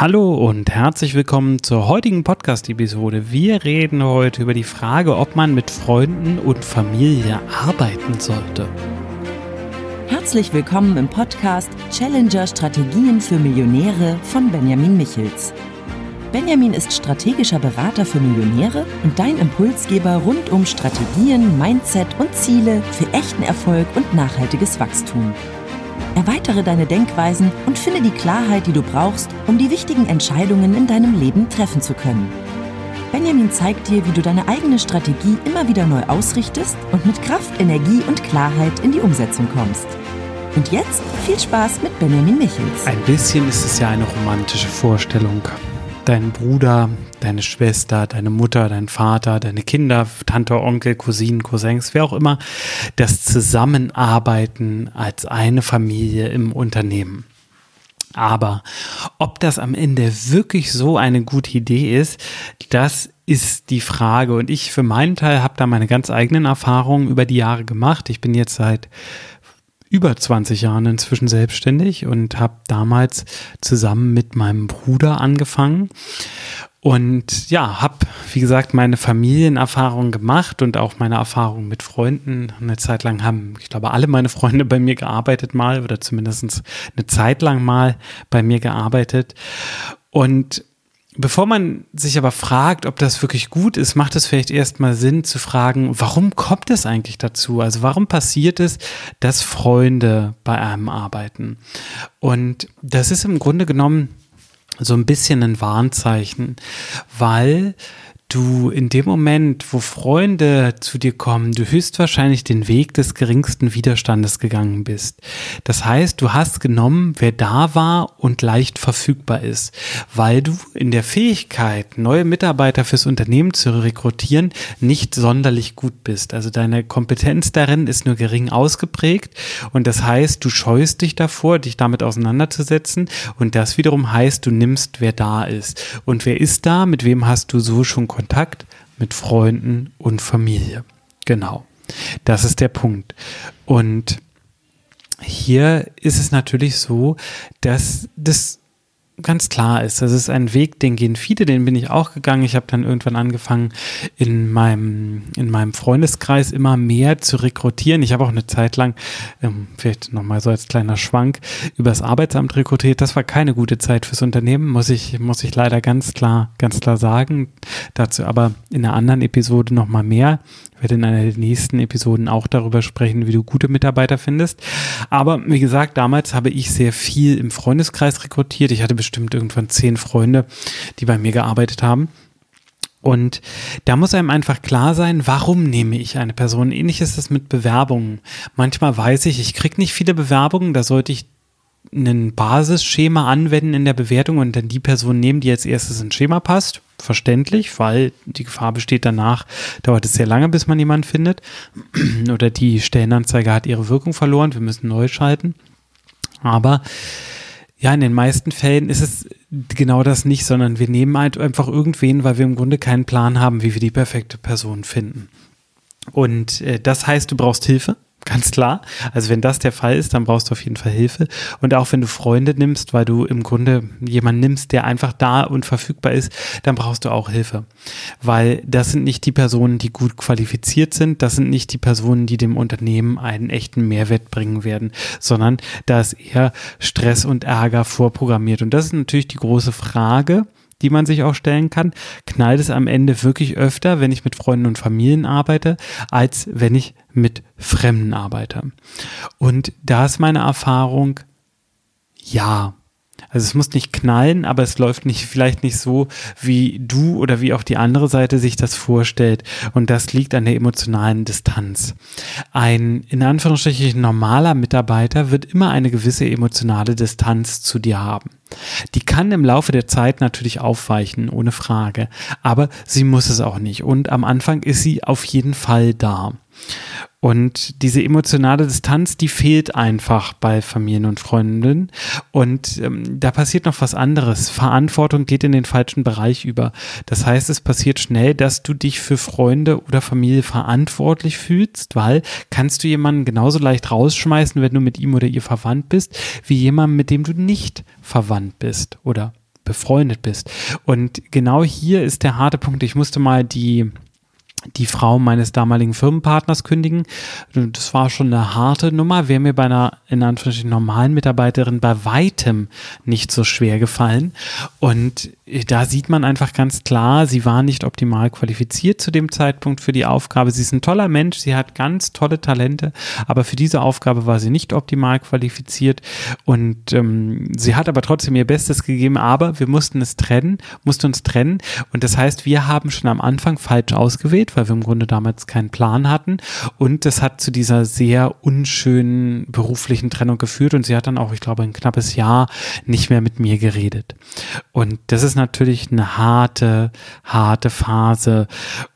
Hallo und herzlich willkommen zur heutigen Podcast-Episode. Wir reden heute über die Frage, ob man mit Freunden und Familie arbeiten sollte. Herzlich willkommen im Podcast Challenger Strategien für Millionäre von Benjamin Michels. Benjamin ist strategischer Berater für Millionäre und dein Impulsgeber rund um Strategien, Mindset und Ziele für echten Erfolg und nachhaltiges Wachstum. Erweitere deine Denkweisen und finde die Klarheit, die du brauchst, um die wichtigen Entscheidungen in deinem Leben treffen zu können. Benjamin zeigt dir, wie du deine eigene Strategie immer wieder neu ausrichtest und mit Kraft, Energie und Klarheit in die Umsetzung kommst. Und jetzt viel Spaß mit Benjamin Michels. Ein bisschen ist es ja eine romantische Vorstellung. Dein Bruder, deine Schwester, deine Mutter, dein Vater, deine Kinder, Tante, Onkel, Cousinen, Cousins, wer auch immer, das Zusammenarbeiten als eine Familie im Unternehmen. Aber ob das am Ende wirklich so eine gute Idee ist, das ist die Frage. Und ich für meinen Teil habe da meine ganz eigenen Erfahrungen über die Jahre gemacht. Ich bin jetzt seit über 20 Jahren inzwischen selbstständig und habe damals zusammen mit meinem Bruder angefangen. Und ja, habe, wie gesagt, meine Familienerfahrung gemacht und auch meine Erfahrung mit Freunden. Eine Zeit lang haben, ich glaube, alle meine Freunde bei mir gearbeitet mal oder zumindest eine Zeit lang mal bei mir gearbeitet. Und Bevor man sich aber fragt, ob das wirklich gut ist, macht es vielleicht erstmal Sinn zu fragen, warum kommt es eigentlich dazu? Also warum passiert es, dass Freunde bei einem arbeiten? Und das ist im Grunde genommen so ein bisschen ein Warnzeichen, weil du in dem Moment, wo Freunde zu dir kommen, du höchstwahrscheinlich den Weg des geringsten Widerstandes gegangen bist. Das heißt, du hast genommen, wer da war und leicht verfügbar ist, weil du in der Fähigkeit, neue Mitarbeiter fürs Unternehmen zu rekrutieren, nicht sonderlich gut bist. Also deine Kompetenz darin ist nur gering ausgeprägt und das heißt, du scheust dich davor, dich damit auseinanderzusetzen und das wiederum heißt, du nimmst, wer da ist. Und wer ist da? Mit wem hast du so schon Kontakt? Kontakt mit Freunden und Familie. Genau. Das ist der Punkt. Und hier ist es natürlich so, dass das ganz klar ist. Das ist ein Weg, den gehen viele, den bin ich auch gegangen. Ich habe dann irgendwann angefangen, in meinem, in meinem Freundeskreis immer mehr zu rekrutieren. Ich habe auch eine Zeit lang, ähm, vielleicht nochmal so als kleiner Schwank, übers Arbeitsamt rekrutiert. Das war keine gute Zeit fürs Unternehmen, muss ich, muss ich leider ganz klar, ganz klar sagen. Dazu aber in einer anderen Episode nochmal mehr. Werde in einer der nächsten Episoden auch darüber sprechen, wie du gute Mitarbeiter findest. Aber wie gesagt, damals habe ich sehr viel im Freundeskreis rekrutiert. Ich hatte bestimmt irgendwann zehn Freunde, die bei mir gearbeitet haben. Und da muss einem einfach klar sein, warum nehme ich eine Person? Ähnlich ist es mit Bewerbungen. Manchmal weiß ich, ich kriege nicht viele Bewerbungen, da sollte ich ein Basisschema anwenden in der Bewertung und dann die Person nehmen, die als erstes ins Schema passt. Verständlich, weil die Gefahr besteht danach, dauert es sehr lange, bis man jemanden findet. Oder die Stellenanzeige hat ihre Wirkung verloren, wir müssen neu schalten. Aber ja, in den meisten Fällen ist es genau das nicht, sondern wir nehmen halt einfach irgendwen, weil wir im Grunde keinen Plan haben, wie wir die perfekte Person finden. Und äh, das heißt, du brauchst Hilfe Ganz klar. Also wenn das der Fall ist, dann brauchst du auf jeden Fall Hilfe. Und auch wenn du Freunde nimmst, weil du im Grunde jemanden nimmst, der einfach da und verfügbar ist, dann brauchst du auch Hilfe. Weil das sind nicht die Personen, die gut qualifiziert sind. Das sind nicht die Personen, die dem Unternehmen einen echten Mehrwert bringen werden, sondern da ist eher Stress und Ärger vorprogrammiert. Und das ist natürlich die große Frage die man sich auch stellen kann, knallt es am Ende wirklich öfter, wenn ich mit Freunden und Familien arbeite, als wenn ich mit Fremden arbeite. Und da ist meine Erfahrung, ja, also es muss nicht knallen, aber es läuft nicht, vielleicht nicht so, wie du oder wie auch die andere Seite sich das vorstellt. Und das liegt an der emotionalen Distanz. Ein in Anführungsstrichen normaler Mitarbeiter wird immer eine gewisse emotionale Distanz zu dir haben. Die kann im Laufe der Zeit natürlich aufweichen, ohne Frage. Aber sie muss es auch nicht. Und am Anfang ist sie auf jeden Fall da. Und diese emotionale Distanz, die fehlt einfach bei Familien und Freundinnen. Und ähm, da passiert noch was anderes. Verantwortung geht in den falschen Bereich über. Das heißt, es passiert schnell, dass du dich für Freunde oder Familie verantwortlich fühlst, weil kannst du jemanden genauso leicht rausschmeißen, wenn du mit ihm oder ihr verwandt bist, wie jemanden, mit dem du nicht verwandt bist oder befreundet bist. Und genau hier ist der harte Punkt. Ich musste mal die die Frau meines damaligen Firmenpartners kündigen. Das war schon eine harte Nummer. Wäre mir bei einer, in Anführungsstrichen, normalen Mitarbeiterin bei weitem nicht so schwer gefallen. Und da sieht man einfach ganz klar, sie war nicht optimal qualifiziert zu dem Zeitpunkt für die Aufgabe. Sie ist ein toller Mensch, sie hat ganz tolle Talente, aber für diese Aufgabe war sie nicht optimal qualifiziert und ähm, sie hat aber trotzdem ihr Bestes gegeben, aber wir mussten es trennen, mussten uns trennen und das heißt, wir haben schon am Anfang falsch ausgewählt, weil wir im Grunde damals keinen Plan hatten und das hat zu dieser sehr unschönen beruflichen Trennung geführt und sie hat dann auch, ich glaube, ein knappes Jahr nicht mehr mit mir geredet und das ist natürlich eine harte, harte Phase.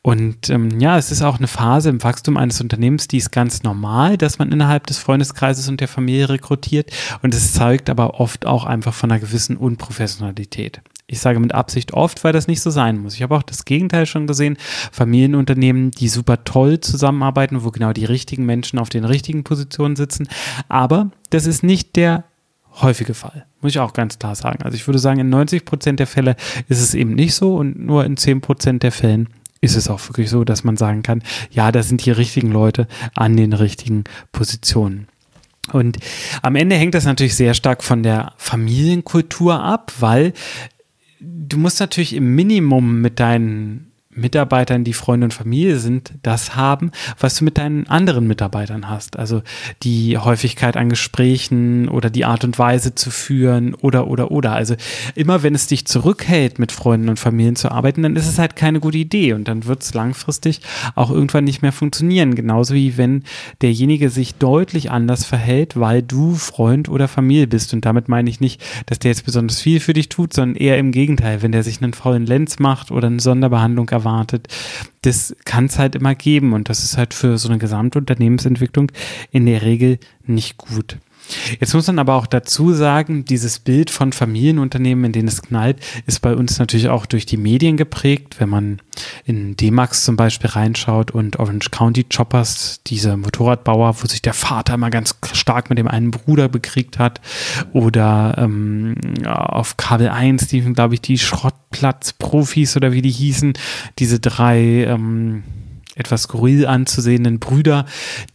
Und ähm, ja, es ist auch eine Phase im Wachstum eines Unternehmens, die ist ganz normal, dass man innerhalb des Freundeskreises und der Familie rekrutiert. Und es zeugt aber oft auch einfach von einer gewissen Unprofessionalität. Ich sage mit Absicht oft, weil das nicht so sein muss. Ich habe auch das Gegenteil schon gesehen. Familienunternehmen, die super toll zusammenarbeiten, wo genau die richtigen Menschen auf den richtigen Positionen sitzen. Aber das ist nicht der häufige Fall. Muss ich auch ganz klar sagen. Also ich würde sagen, in 90 Prozent der Fälle ist es eben nicht so und nur in 10 Prozent der Fällen ist es auch wirklich so, dass man sagen kann, ja, da sind die richtigen Leute an den richtigen Positionen. Und am Ende hängt das natürlich sehr stark von der Familienkultur ab, weil du musst natürlich im Minimum mit deinen Mitarbeitern, die Freunde und Familie sind, das haben, was du mit deinen anderen Mitarbeitern hast. Also die Häufigkeit an Gesprächen oder die Art und Weise zu führen oder, oder, oder. Also immer wenn es dich zurückhält, mit Freunden und Familien zu arbeiten, dann ist es halt keine gute Idee und dann wird es langfristig auch irgendwann nicht mehr funktionieren. Genauso wie wenn derjenige sich deutlich anders verhält, weil du Freund oder Familie bist. Und damit meine ich nicht, dass der jetzt besonders viel für dich tut, sondern eher im Gegenteil, wenn der sich einen faulen Lenz macht oder eine Sonderbehandlung erwartet. Das kann es halt immer geben und das ist halt für so eine Gesamtunternehmensentwicklung in der Regel nicht gut. Jetzt muss man aber auch dazu sagen, dieses Bild von Familienunternehmen, in denen es knallt, ist bei uns natürlich auch durch die Medien geprägt. Wenn man in D-Max zum Beispiel reinschaut und Orange County Choppers, diese Motorradbauer, wo sich der Vater immer ganz stark mit dem einen Bruder bekriegt hat, oder ähm, auf Kabel 1, die, glaube ich, die Schrottplatzprofis oder wie die hießen, diese drei ähm, etwas skurril anzusehenden Brüder,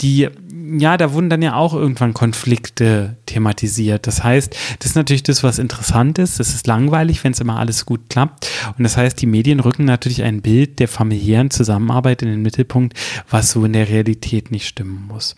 die ja, da wurden dann ja auch irgendwann Konflikte thematisiert. Das heißt, das ist natürlich das, was interessant ist. Es ist langweilig, wenn es immer alles gut klappt. Und das heißt, die Medien rücken natürlich ein Bild der familiären Zusammenarbeit in den Mittelpunkt, was so in der Realität nicht stimmen muss.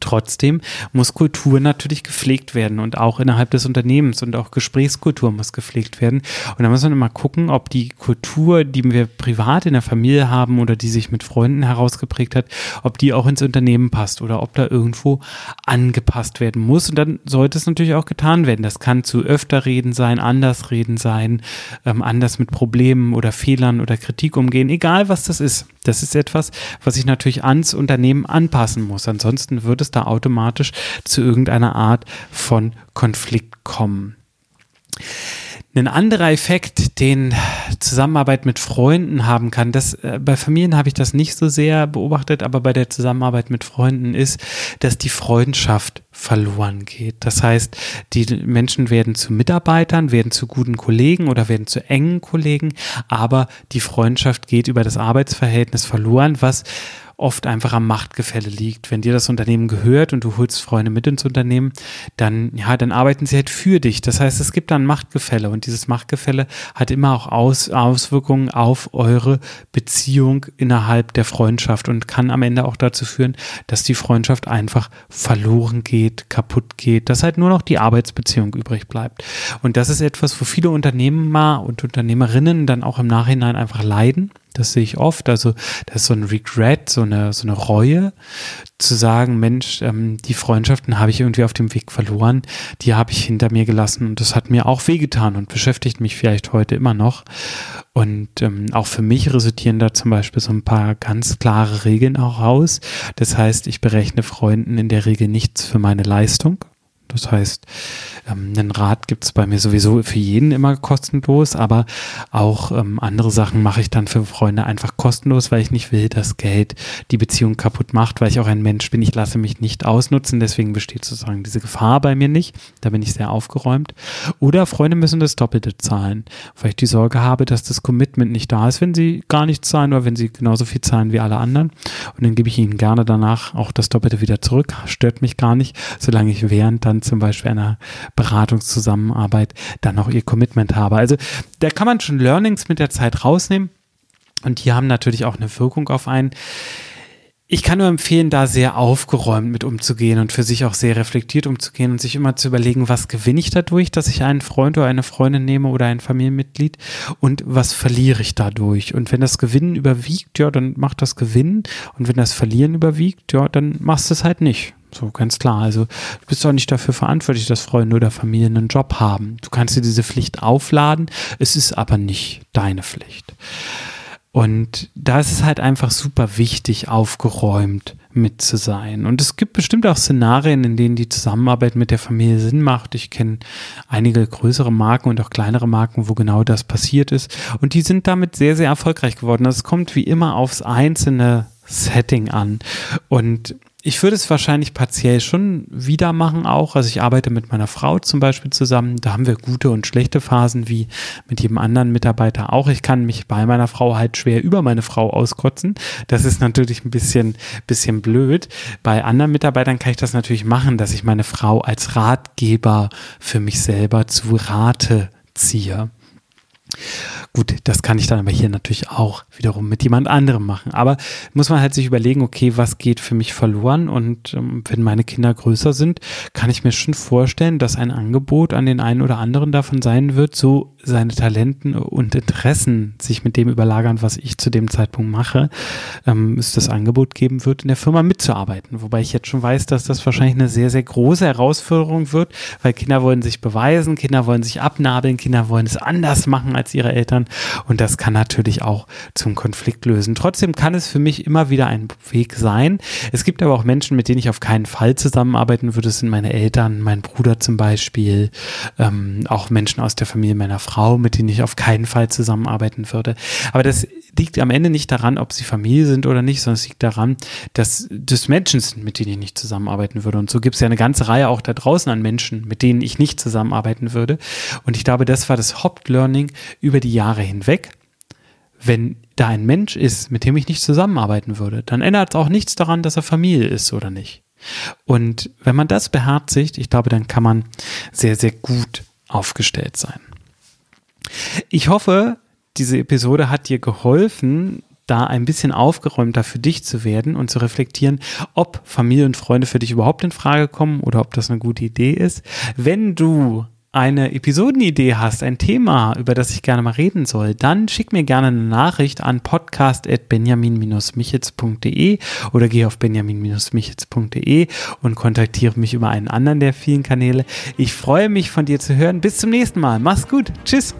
Trotzdem muss Kultur natürlich gepflegt werden und auch innerhalb des Unternehmens und auch Gesprächskultur muss gepflegt werden. Und da muss man immer gucken, ob die Kultur, die wir privat in der Familie haben oder die sich mit Freunden herausgeprägt hat, ob die auch ins Unternehmen passt oder ob da irgendwo angepasst werden muss. Und dann sollte es natürlich auch getan werden. Das kann zu öfter reden sein, anders reden sein, ähm, anders mit Problemen oder Fehlern oder Kritik umgehen, egal was das ist. Das ist etwas, was ich natürlich ans Unternehmen anpassen muss. Ansonsten wird es da automatisch zu irgendeiner Art von Konflikt kommen. Ein anderer Effekt, den Zusammenarbeit mit Freunden haben kann, das äh, bei Familien habe ich das nicht so sehr beobachtet, aber bei der Zusammenarbeit mit Freunden ist, dass die Freundschaft verloren geht. Das heißt, die Menschen werden zu Mitarbeitern, werden zu guten Kollegen oder werden zu engen Kollegen, aber die Freundschaft geht über das Arbeitsverhältnis verloren, was oft einfach am Machtgefälle liegt. Wenn dir das Unternehmen gehört und du holst Freunde mit ins Unternehmen, dann, ja, dann arbeiten sie halt für dich. Das heißt, es gibt dann Machtgefälle und dieses Machtgefälle hat immer auch Aus, Auswirkungen auf eure Beziehung innerhalb der Freundschaft und kann am Ende auch dazu führen, dass die Freundschaft einfach verloren geht, kaputt geht, dass halt nur noch die Arbeitsbeziehung übrig bleibt. Und das ist etwas, wo viele Unternehmer und Unternehmerinnen dann auch im Nachhinein einfach leiden das sehe ich oft. Also das ist so ein Regret, so eine, so eine Reue, zu sagen, Mensch, ähm, die Freundschaften habe ich irgendwie auf dem Weg verloren, die habe ich hinter mir gelassen und das hat mir auch wehgetan und beschäftigt mich vielleicht heute immer noch. Und ähm, auch für mich resultieren da zum Beispiel so ein paar ganz klare Regeln auch raus. Das heißt, ich berechne Freunden in der Regel nichts für meine Leistung Das heißt, ähm, einen Rat gibt es bei mir sowieso für jeden immer kostenlos, aber auch ähm, andere Sachen mache ich dann für Freunde einfach kostenlos, weil ich nicht will, dass Geld die Beziehung kaputt macht, weil ich auch ein Mensch bin. Ich lasse mich nicht ausnutzen, deswegen besteht sozusagen diese Gefahr bei mir nicht. Da bin ich sehr aufgeräumt. Oder Freunde müssen das Doppelte zahlen, weil ich die Sorge habe, dass das Commitment nicht da ist, wenn sie gar nichts zahlen oder wenn sie genauso viel zahlen wie alle anderen. Und dann gebe ich ihnen gerne danach auch das Doppelte wieder zurück. Stört mich gar nicht, solange ich während dann zum Beispiel einer Beratungszusammenarbeit dann auch ihr Commitment habe. Also da kann man schon Learnings mit der Zeit rausnehmen. Und die haben natürlich auch eine Wirkung auf einen. Ich kann nur empfehlen, da sehr aufgeräumt mit umzugehen und für sich auch sehr reflektiert umzugehen und sich immer zu überlegen, was gewinne ich dadurch, dass ich einen Freund oder eine Freundin nehme oder ein Familienmitglied und was verliere ich dadurch. Und wenn das Gewinnen überwiegt, ja, dann macht das Gewinnen und wenn das Verlieren überwiegt, ja, dann machst du es halt nicht. So, ganz klar. Also, du bist doch nicht dafür verantwortlich, dass Freunde oder Familien einen Job haben. Du kannst dir diese Pflicht aufladen. Es ist aber nicht deine Pflicht. Und da ist es halt einfach super wichtig, aufgeräumt mit zu sein. Und es gibt bestimmt auch Szenarien, in denen die Zusammenarbeit mit der Familie Sinn macht. Ich kenne einige größere Marken und auch kleinere Marken, wo genau das passiert ist. Und die sind damit sehr, sehr erfolgreich geworden. Das kommt wie immer aufs einzelne Setting an. Und ich würde es wahrscheinlich partiell schon wieder machen auch. Also ich arbeite mit meiner Frau zum Beispiel zusammen. Da haben wir gute und schlechte Phasen wie mit jedem anderen Mitarbeiter auch. Ich kann mich bei meiner Frau halt schwer über meine Frau auskotzen. Das ist natürlich ein bisschen, bisschen blöd. Bei anderen Mitarbeitern kann ich das natürlich machen, dass ich meine Frau als Ratgeber für mich selber zu Rate ziehe. Gut, das kann ich dann aber hier natürlich auch wiederum mit jemand anderem machen. Aber muss man halt sich überlegen, okay, was geht für mich verloren? Und ähm, wenn meine Kinder größer sind, kann ich mir schon vorstellen, dass ein Angebot an den einen oder anderen davon sein wird, so seine Talenten und Interessen sich mit dem überlagern, was ich zu dem Zeitpunkt mache, ähm, es das Angebot geben wird, in der Firma mitzuarbeiten. Wobei ich jetzt schon weiß, dass das wahrscheinlich eine sehr, sehr große Herausforderung wird, weil Kinder wollen sich beweisen, Kinder wollen sich abnabeln, Kinder wollen es anders machen als ihre Eltern und das kann natürlich auch zum Konflikt lösen. Trotzdem kann es für mich immer wieder ein Weg sein. Es gibt aber auch Menschen, mit denen ich auf keinen Fall zusammenarbeiten würde. Das sind meine Eltern, mein Bruder zum Beispiel, ähm, auch Menschen aus der Familie meiner Frau Frau, mit denen ich auf keinen Fall zusammenarbeiten würde. Aber das liegt am Ende nicht daran, ob sie Familie sind oder nicht, sondern es liegt daran, dass das Menschen sind, mit denen ich nicht zusammenarbeiten würde. Und so gibt es ja eine ganze Reihe auch da draußen an Menschen, mit denen ich nicht zusammenarbeiten würde. Und ich glaube, das war das Hauptlearning über die Jahre hinweg. Wenn da ein Mensch ist, mit dem ich nicht zusammenarbeiten würde, dann ändert es auch nichts daran, dass er Familie ist oder nicht. Und wenn man das beherzigt, ich glaube, dann kann man sehr, sehr gut aufgestellt sein. Ich hoffe, diese Episode hat dir geholfen, da ein bisschen aufgeräumter für dich zu werden und zu reflektieren, ob Familie und Freunde für dich überhaupt in Frage kommen oder ob das eine gute Idee ist. Wenn du eine Episodenidee hast, ein Thema, über das ich gerne mal reden soll, dann schick mir gerne eine Nachricht an podcast.benjamin-michitz.de oder geh auf benjamin-michitz.de und kontaktiere mich über einen anderen der vielen Kanäle. Ich freue mich von dir zu hören. Bis zum nächsten Mal. Mach's gut. Tschüss.